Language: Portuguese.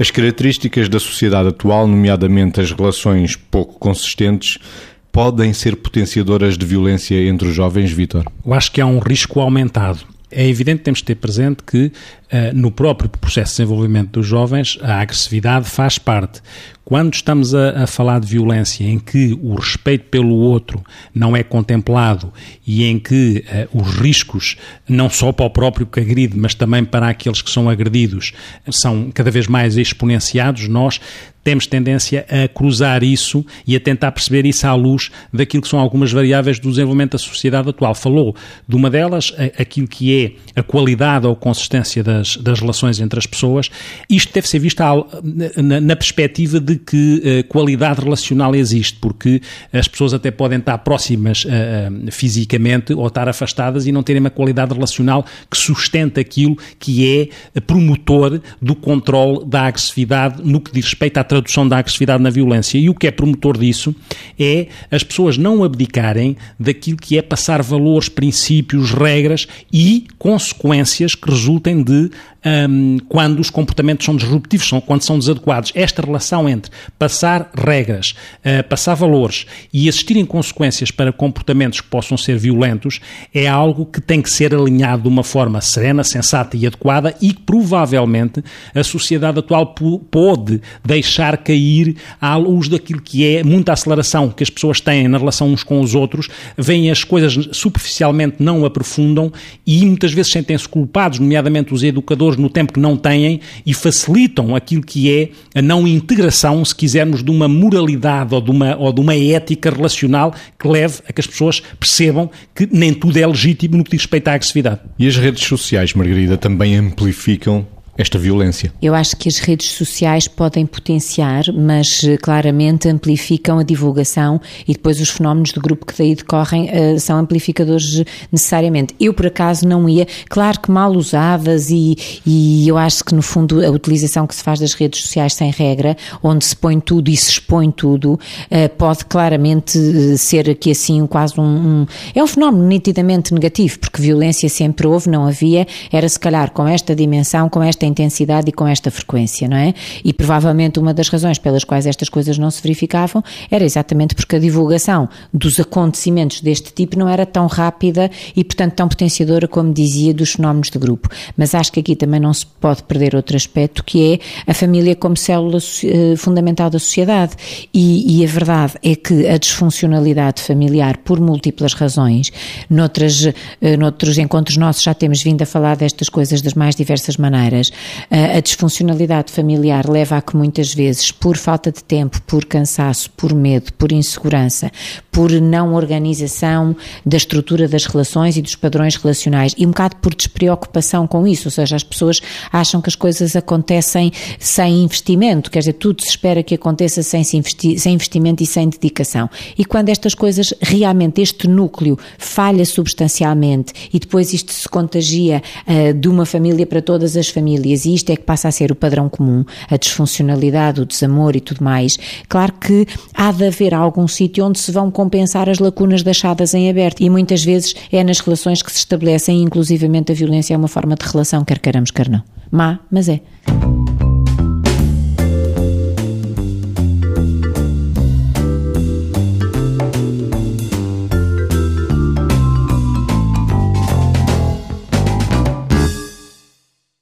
As características da sociedade atual, nomeadamente as relações pouco consistentes, podem ser potenciadoras de violência entre os jovens, Vítor? Eu acho que há um risco aumentado. É evidente que temos de ter presente que uh, no próprio processo de desenvolvimento dos jovens a agressividade faz parte. Quando estamos a, a, falar de violência em que o respeito pelo outro não é contemplado e em que uh, os riscos, não só para o próprio que agride, mas também para aqueles que são agredidos, são cada vez mais exponenciados, nós temos tendência a cruzar isso e a tentar perceber isso à luz daquilo que são algumas variáveis do desenvolvimento da sociedade atual. Falou de uma delas, aquilo que é a qualidade ou consistência das, das relações entre as pessoas. Isto deve ser visto na, na perspectiva de que uh, qualidade relacional existe, porque as pessoas até podem estar próximas uh, fisicamente ou estar afastadas e não terem uma qualidade relacional que sustenta aquilo que é promotor do controle da agressividade no que diz respeito à tradução da agressividade na violência. E o que é promotor disso é as pessoas não abdicarem daquilo que é passar valores, princípios, regras e consequências que resultem de um, quando os comportamentos são disruptivos, são, quando são desadequados. Esta relação entre passar regras, uh, passar valores e existirem consequências para comportamentos que possam ser violentos é algo que tem que ser alinhado de uma forma serena, sensata e adequada e que provavelmente a sociedade atual pode deixar cair à luz daquilo que é muita aceleração que as pessoas têm na relação uns com os outros, veem as coisas superficialmente, não aprofundam e muitas vezes sentem-se culpados, nomeadamente os educadores no tempo que não têm e facilitam aquilo que é a não integração, se quisermos, de uma moralidade ou de uma, ou de uma ética relacional que leve a que as pessoas percebam que nem tudo é legítimo no que diz respeito à agressividade. E as redes sociais, Margarida, também amplificam esta violência? Eu acho que as redes sociais podem potenciar, mas eh, claramente amplificam a divulgação e depois os fenómenos do grupo que daí decorrem uh, são amplificadores necessariamente. Eu, por acaso, não ia, claro que mal usadas e, e eu acho que, no fundo, a utilização que se faz das redes sociais sem regra, onde se põe tudo e se expõe tudo, pode claramente ser aqui assim quase um, um, É um fenómeno nitidamente negativo, porque violência sempre houve, não havia, era se calhar com esta dimensão, com esta intensidade e com esta frequência, não é? E provavelmente uma das razões pelas quais estas coisas não se verificavam era exatamente porque a divulgação dos acontecimentos deste tipo não era tão rápida e, portanto, tão potenciadora como dizia dos fenómenos de grupo. Mas acho que aqui também não se pode perder outro aspecto que é a família como célula eh, fundamental da sociedade. E, e a verdade é que a disfuncionalidade familiar, por múltiplas razões, noutras, eh, noutros encontros nossos já temos vindo a falar destas coisas das mais diversas maneiras, a disfuncionalidade familiar leva a que muitas vezes, por falta de tempo, por cansaço, por medo, por insegurança, por não organização da estrutura das relações e dos padrões relacionais e um bocado por despreocupação com isso, ou seja, as pessoas acham que as coisas acontecem sem investimento, quer dizer, tudo se espera que aconteça sem, investi sem investimento e sem dedicação. E quando estas coisas, realmente, este núcleo falha substancialmente e depois isto se contagia uh, de uma família para todas as famílias e isto é que passa a ser o padrão comum, a disfuncionalidade, o desamor e tudo mais, claro que há de haver algum sítio onde se vão compensar as lacunas deixadas em aberto, e muitas vezes é nas relações que se estabelecem, inclusivamente a violência é uma forma de relação, quer queiramos, quer não. Má, mas é.